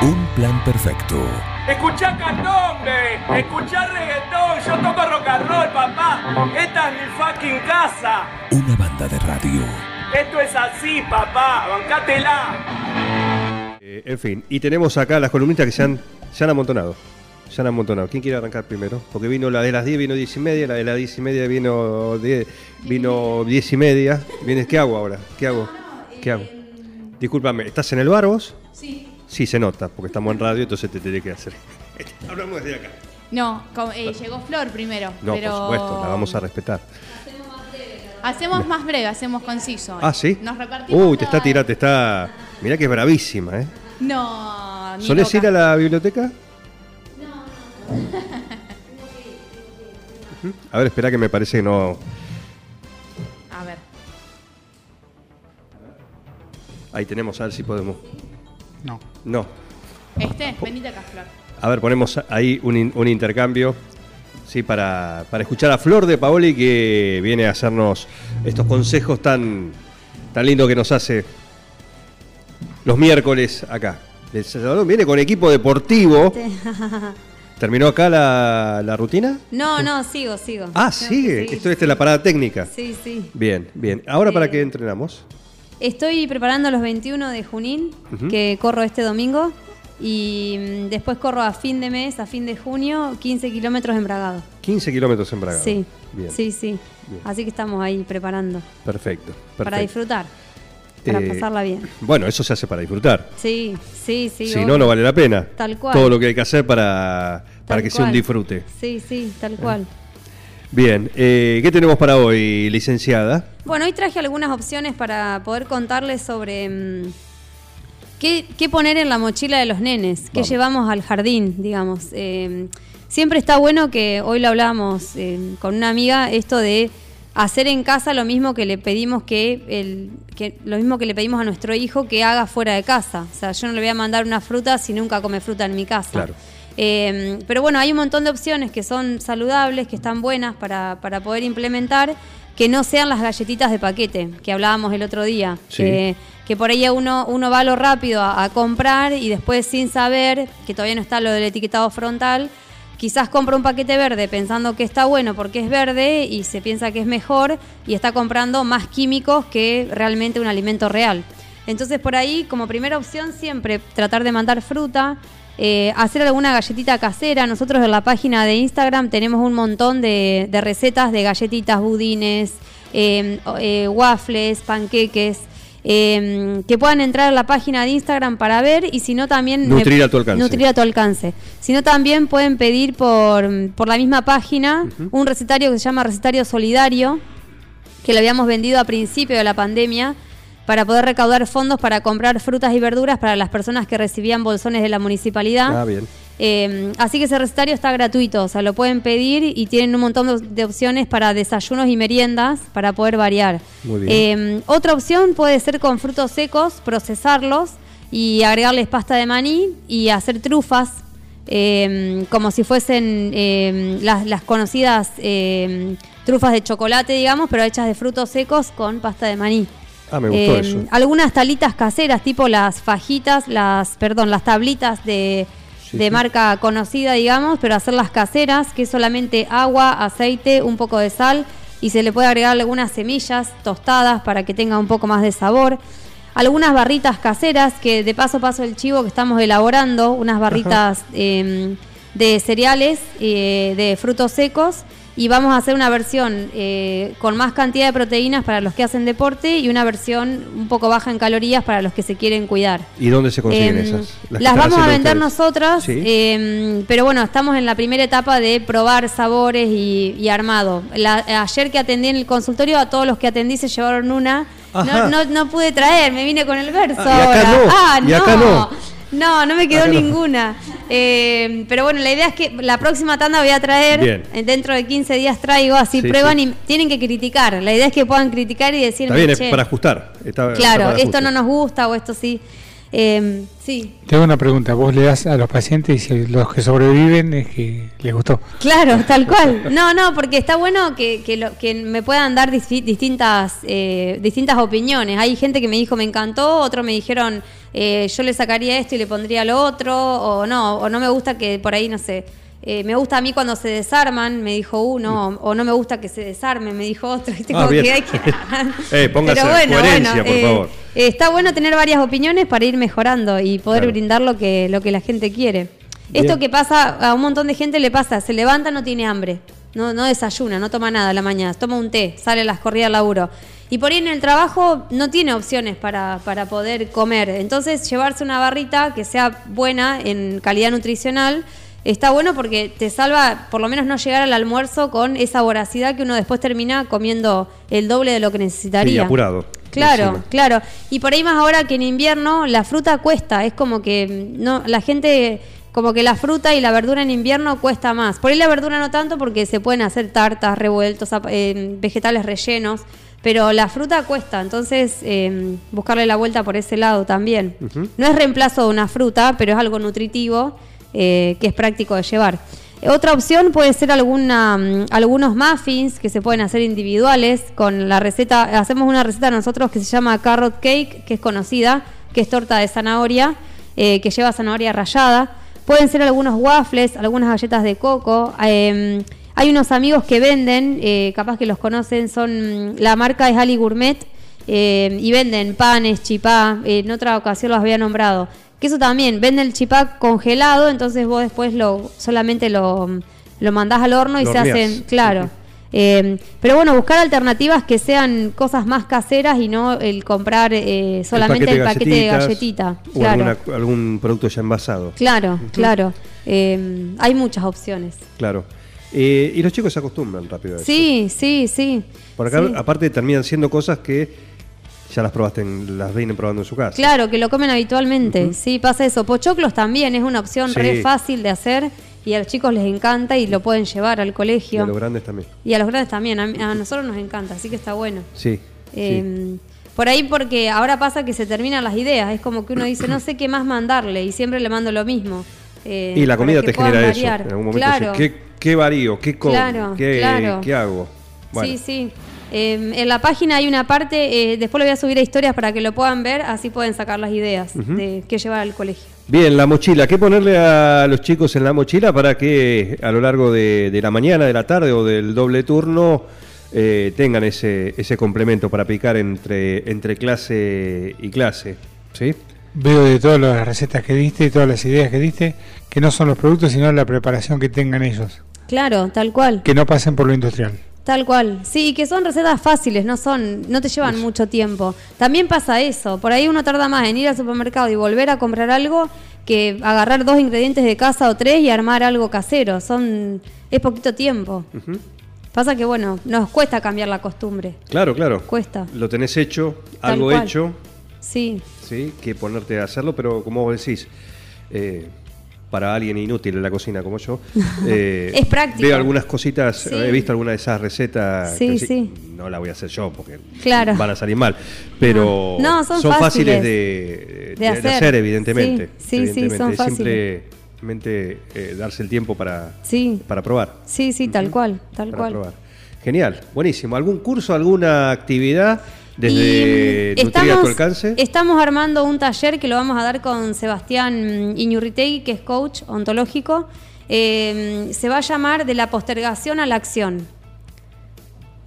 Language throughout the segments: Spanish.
Un plan perfecto. Escuchá candombe, escuchá reggaetón, yo toco rock and roll, papá. Esta es mi fucking casa. Una banda de radio. Esto es así, papá, bancátela. Eh, en fin, y tenemos acá las columnistas que se han, se han amontonado. Se han amontonado. ¿Quién quiere arrancar primero? Porque vino la de las 10, vino 10 y media, la de las 10 y media vino 10, vino 10 y media. Vienes, ¿qué hago ahora? ¿Qué hago? ¿Qué hago? Discúlpame, ¿estás en el bar vos? Sí. Sí, se nota, porque estamos en radio, entonces te tendré que hacer. Hablamos desde acá. No, eh, llegó Flor primero. No, pero por supuesto, la vamos a respetar. Hacemos más breve, hacemos conciso. Ah, ¿sí? Nos repartimos. Uy, te está tirando, te está... Mirá que es bravísima, ¿eh? No, ni ¿Solés loca. ir a la biblioteca? Ujú. A ver, espera que me parece que no... A ver. Ahí tenemos, a ver si podemos... No. No. Este, venite acá, Flor. A ver, ponemos ahí un, in- un intercambio, sí, para, para escuchar a Flor de Paoli que viene a hacernos estos consejos tan, tan lindos que nos hace los miércoles acá. El Salvador viene con equipo deportivo. ¿Terminó acá la, la rutina? No, no, sigo, sigo. Ah, sigue. sí, Esto esta es la parada técnica. Sí, sí. Bien, bien. ¿Ahora para qué entrenamos? Estoy preparando los 21 de Junín, que corro este domingo. Y mm, después corro a fin de mes, a fin de junio, 15 kilómetros en Bragado. 15 kilómetros en Braga. Sí, Bien. sí, sí. Bien. Así que estamos ahí preparando. Perfecto. Para perfecto. disfrutar, para Eh, pasarla bien. Bueno, eso se hace para disfrutar. Sí, sí, sí. si obvio. no, no vale la pena. Tal cual. Todo lo que hay que hacer para, para Tal que sea un cual. disfrute. Sí, sí, tal cual. Bien, eh, ¿qué tenemos para hoy, licenciada? Bueno, hoy traje algunas opciones para poder contarles sobre mm, qué, qué poner en la mochila de los nenes, qué Vamos. llevamos al jardín, digamos. Eh, siempre está bueno que hoy lo hablábamos eh, con una amiga, esto de hacer en casa lo mismo que le pedimos que, el, que lo mismo que le pedimos a nuestro hijo que haga fuera de casa. O sea, yo no le voy a mandar una fruta si nunca come fruta en mi casa. Claro. Eh, pero bueno, hay un montón de opciones que son saludables, que están buenas para, para poder implementar, que no sean las galletitas de paquete que hablábamos el otro día. Sí. Que, que por ahí uno, uno va lo rápido a, a comprar y después sin saber, que todavía no está lo del etiquetado frontal, quizás compra un paquete verde pensando que está bueno porque es verde y se piensa que es mejor y está comprando más químicos que realmente un alimento real. Entonces por ahí como primera opción siempre tratar de mandar fruta, eh, hacer alguna galletita casera. Nosotros en la página de Instagram tenemos un montón de, de recetas de galletitas, budines, eh, o- eh, waffles, panqueques. eh, que puedan entrar a la página de Instagram para ver y si no también Nutrir a tu alcance. nutrir a tu alcance. Si no también pueden pedir por, por la misma página un recetario que se llama recetario solidario que lo habíamos vendido a principio de la pandemia para poder recaudar fondos para comprar frutas y verduras para las personas que recibían bolsones de la municipalidad. Ah, bien. Eh, así que ese recetario está gratuito, o sea, lo pueden pedir y tienen un montón de, opciones para desayunos y meriendas para poder variar. Muy bien. Eh, otra opción puede ser con frutos secos, procesarlos y agregarles pasta de maní y hacer trufas, eh, como si fuesen eh, las, las conocidas eh, trufas de chocolate, digamos, pero hechas de frutos secos con pasta de maní. Ah, me gustó Eh, eso. Algunas talitas caseras, tipo las fajitas, las, perdón, las tablitas de, Sí, de sí. marca conocida, digamos, pero hacerlas caseras, que es solamente agua, aceite, un poco de sal y se le puede agregar algunas semillas tostadas para que tenga un poco más de sabor. Algunas barritas caseras, que de paso a paso el chivo que estamos elaborando, unas barritas eh, de cereales, eh, de frutos secos, y vamos a hacer una versión eh, con más cantidad de proteínas para los que hacen deporte y una versión un poco baja en calorías para los que se quieren cuidar. ¿Y dónde se consiguen Em, esas? las vamos a vender ustedes. nosotras, Sí. em, pero bueno, estamos en la primera etapa de probar sabores y, y armado. La- ayer que atendí en el consultorio, a todos los que atendí se llevaron una. No, no, no pude traer, me vine con el verso Ah, y acá ahora. no, Ah, y acá no. No, no me quedó no. ninguna. Eh, pero bueno, la idea es que la próxima tanda voy a traer, Bien. eh, dentro de 15 días traigo, así Sí, prueban sí. y tienen que criticar. La idea es que puedan criticar y decirme, Está bien, es "Che, para ajustar. Está- está claro, para esto no nos gusta o esto sí. Eh, sí, Te hago una pregunta. Vos le das a los pacientes y si los que sobreviven es que les gustó. Claro, tal cual. No, no, porque está bueno que, que, lo- que me puedan dar disti- distintas, eh, distintas opiniones. Hay gente que me dijo me encantó, otros me dijeron eh, yo le sacaría esto y le pondría lo otro, o no, o no me gusta que por ahí, no sé, eh, me gusta a mí cuando se desarman, me dijo uno, o, o no me gusta que se desarmen, me dijo otro. ¿viste? Ah, Como que hay que- Eh, póngase coherencia, por eh, favor. está bueno tener varias opiniones para ir mejorando y poder Claro. brindar lo que, lo que la gente quiere. Bien. Esto que pasa, a un montón de gente le pasa, se levanta, no tiene hambre, no, no desayuna, no toma nada a la mañana, toma un té, sale a las corridas al laburo. Y por ahí en el trabajo no tiene opciones para, para poder comer. Entonces llevarse una barrita que sea buena en calidad nutricional está bueno porque te salva por lo menos no llegar al almuerzo con esa voracidad que uno después termina comiendo el doble de lo que necesitaría. Sí, apurado. Claro, Encima. claro. Y por ahí más ahora que en invierno la fruta cuesta, es como que mm, no la gente como que la fruta y la verdura en invierno cuesta más. Por ahí la verdura no tanto porque se pueden hacer tartas, revueltos, eh, vegetales rellenos, pero la fruta cuesta, entonces eh, buscarle la vuelta por ese lado también. No es reemplazo de una fruta, pero es algo nutritivo eh, que es práctico de llevar. Otra opción puede ser alguna, mm, algunos muffins que se pueden hacer individuales con la receta. Hacemos una receta nosotros que se llama carrot cake, que es conocida, que es torta de zanahoria, eh, que lleva zanahoria rallada. Pueden ser algunos waffles, algunas galletas de coco. eh, hay unos amigos que venden, eh, capaz que los conocen, son la marca es Ali Gourmet eh, y venden panes, chipá. eh, en otra ocasión los había nombrado. Que eso también, venden el chipá congelado, entonces vos después lo solamente lo, lo mandás al horno y Lo se hacen, claro. Eh, pero bueno, buscar alternativas que sean cosas más caseras y no el comprar eh, solamente el paquete, de galletita. O Claro, alguna- algún producto ya envasado. claro, claro. Eh, hay muchas opciones. Claro. Eh, y los chicos se acostumbran rápido a eso. Sí, sí, sí. Por acá, Sí. aparte, terminan siendo cosas que ya las probaste, en- las vienen probando en su casa. Claro, que lo comen habitualmente. Sí, pasa eso. Pochoclos también es una opción Sí. re fácil de hacer y a los chicos les encanta y lo pueden llevar al Y colegio. a los grandes también. Y a los grandes también. A, nosotros nos encanta, así que está bueno. Sí. sí. Eh, Por ahí porque ahora pasa que se terminan las ideas. Es como que uno dice, no sé qué más mandarle y siempre le mando lo mismo. Eh, Y la comida te genera variar. eso. En algún momento Claro. decís, ¿qué, ¿qué varío? ¿Qué como? Claro, ¿Qué, claro. ¿Qué hago? Bueno, Sí, sí. Eh, en la página hay una parte, eh, después lo voy a subir a historias para que lo puedan ver, así pueden sacar las ideas de qué llevar al colegio. Bien, la mochila. ¿Qué ponerle a los chicos en la mochila para que a lo largo de, de la mañana, de la tarde o del doble turno eh, tengan ese, ese complemento para picar entre, entre clase y clase? ¿Sí? Veo de todas las recetas que diste y todas las ideas que diste que no son los productos sino la preparación que tengan ellos, Claro, tal cual. que no pasen por lo industrial. Tal cual. Sí, que son recetas fáciles, no son, no te llevan mucho tiempo. También pasa eso, por ahí uno tarda más en ir al supermercado y volver a comprar algo que agarrar dos ingredientes de casa o tres y armar algo casero. Son es poquito tiempo. Pasa que bueno, nos cuesta cambiar la costumbre. Claro, claro. Cuesta. Lo tenés hecho, Tal algo cual. hecho, Sí, ¿sí? Que ponerte a hacerlo, pero como vos decís, eh, para alguien inútil en la cocina como yo, eh, Es práctico. Veo algunas cositas, Sí. he visto algunas de esas recetas Sí, que sí. no la voy a hacer yo porque Claro. van a salir mal, pero No, son fáciles, fáciles de, de hacer. evidentemente. Sí, sí, son Es fáciles. Simplemente eh, darse el tiempo para, para probar. sí, sí, tal cual, tal para cual. probar. Genial, buenísimo. ¿Algún curso, alguna actividad desde Y, mm, Nutria a tu alcance? Estamos armando un taller que lo vamos a dar con Sebastián Iñurritegui, que es coach ontológico. Eh, se va a llamar De la postergación a la acción.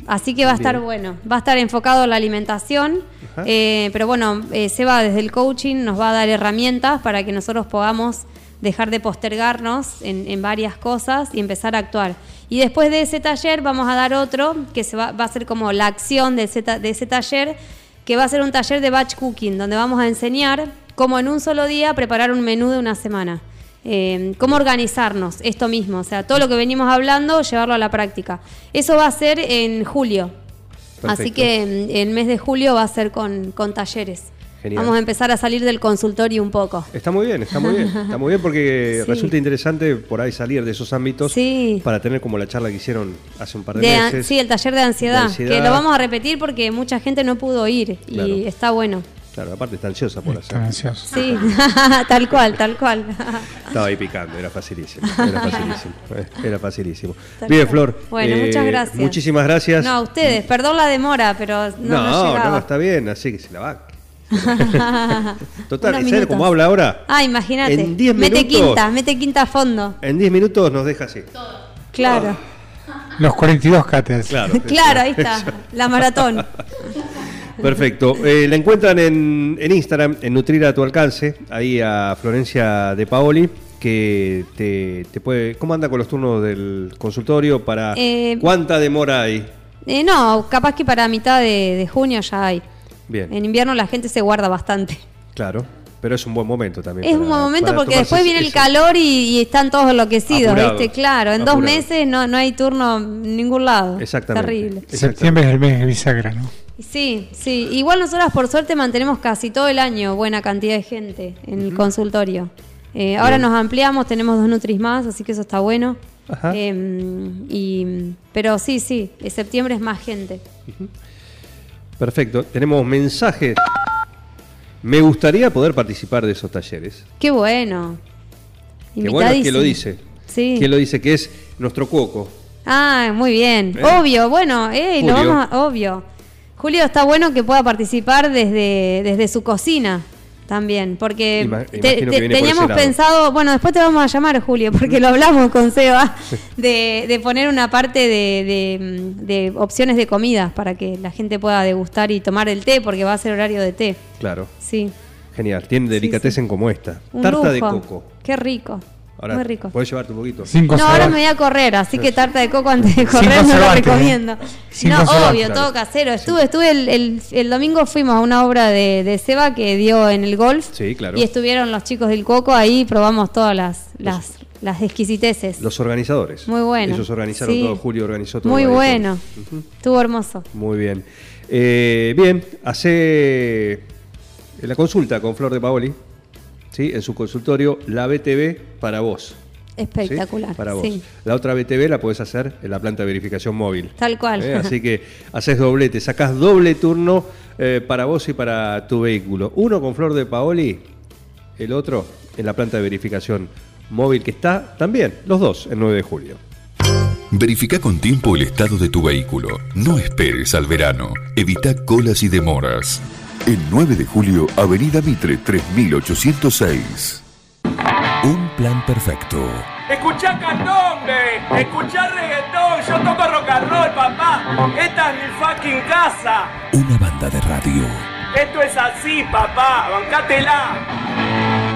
Así que va a estar bueno. Va a estar enfocado en la alimentación. Eh, pero bueno, eh, Seba desde el coaching nos va a dar herramientas para que nosotros podamos dejar de postergarnos en, en varias cosas y empezar a actuar. Y después de ese taller vamos a dar otro que se va, va a ser como la acción de ese, de ese taller, que va a ser un taller de batch cooking, donde vamos a enseñar cómo en un solo día preparar un menú de una semana. Eh, cómo organizarnos, esto mismo, o sea, todo lo que venimos hablando, llevarlo a la práctica. Eso va a ser en julio. Así que mm, el mes de julio va a ser con, con talleres. Genial. Vamos a empezar a salir del consultorio un poco. Está muy bien, está muy bien. Está muy bien porque Sí. resulta interesante por ahí salir de esos ámbitos Sí. para tener como la charla que hicieron hace un par de, De meses. sí, el taller de ansiedad, De ansiedad. que lo vamos a repetir porque mucha gente no pudo ir Claro. y está bueno. Claro, aparte está ansiosa por hacer. Están ansiosos. Sí, tal cual, tal cual. Estaba ahí picando, era facilísimo. Era facilísimo. Era facilísimo. Tal Bien, cual. Flor. Bueno, eh, muchas gracias. Muchísimas gracias. No, a ustedes, perdón la demora, pero no, no, no, no, está bien, así que se la va. Total, ¿sabes minutos. cómo habla ahora? Ah, imagínate. En 10 Mete minutos. quinta, mete quinta a fondo. En 10 minutos nos deja así. Claro. Los 42 cáteras. Claro. Claro, ahí está. La maratón. Perfecto. Eh, la encuentran en, en Instagram, en Nutrir a tu alcance, ahí a Florencia de Paoli, que te, te puede... ¿Cómo anda con los turnos del consultorio? para Eh, ¿Cuánta demora hay? Eh, no, capaz que para mitad de, de junio ya hay. Bien, En invierno la gente se guarda bastante. claro. Pero es un buen momento también. Es para- un buen momento porque después viene el calor y, y están todos enloquecidos, Apurados, ¿viste? Claro, en dos meses no, no hay turno en ningún lado. Exactamente. Terrible. Exactamente. Septiembre es el mes bisagra, ¿no? Sí, sí. Igual nosotras por suerte mantenemos casi todo el año buena cantidad de gente en el consultorio. Eh, ahora nos ampliamos, tenemos dos Nutris más, así que eso está bueno. Ajá. Eh, y, pero sí, sí, en septiembre es más gente. Perfecto. Tenemos mensajes. Me gustaría poder participar de esos talleres. Qué bueno. Qué bueno es que lo dice. Sí. Que lo dice que es nuestro cuoco. Ah, muy bien. ¿Eh? Obvio, bueno, eh, lo vamos a- obvio. Julio está bueno que pueda participar desde, desde su cocina también, porque Ima- te- por teníamos pensado, bueno, después te vamos a llamar, Julio, porque lo hablamos con Seba, de, de poner una parte de, de- de opciones de comidas para que la gente pueda degustar y tomar el té, porque va a ser horario de té. Claro. Sí. Genial. Tiene delicatessen como esta. Un Tarta lujo. de coco. Qué rico. Ahora, Muy rico. Puedes llevarte un poquito. Cinco No, ahora me voy a correr, así que tarta de coco antes de correr no lo recomiendo. ¿eh? Sin No, obvio, claro. todo casero. Estuve, estuve el, el- el domingo fuimos a una obra de, de Seba que dio en el golf. Sí, claro. Y estuvieron los chicos del coco ahí, probamos todas las, las, las exquisiteces. Los organizadores. Muy bueno. Ellos organizaron Sí. todo. Julio organizó todo. Muy bueno. Estuvo hermoso. Muy bien. Eh, bien, hace la consulta con Flor de Paoli, ¿sí? en su consultorio, la BTV para vos. ¿sí? Espectacular. Para vos. sí. La otra BTV la podés hacer en la planta de verificación móvil. Tal cual. ¿eh? Así que haces doblete, sacás doble turno eh, para vos y para tu vehículo. Uno con Flor de Paoli, el otro en la planta de verificación móvil que está también, los dos, el 9 de julio. Verifica con tiempo el estado de tu vehículo. No esperes al verano. Evita colas y demoras. El 9 de julio, Avenida Mitre 3806. Un plan perfecto. Escuchá candombe, escuchá reggaetón, yo toco rock and roll, papá. Esta es mi fucking casa. Una banda de radio. Esto es así, papá, bancátela.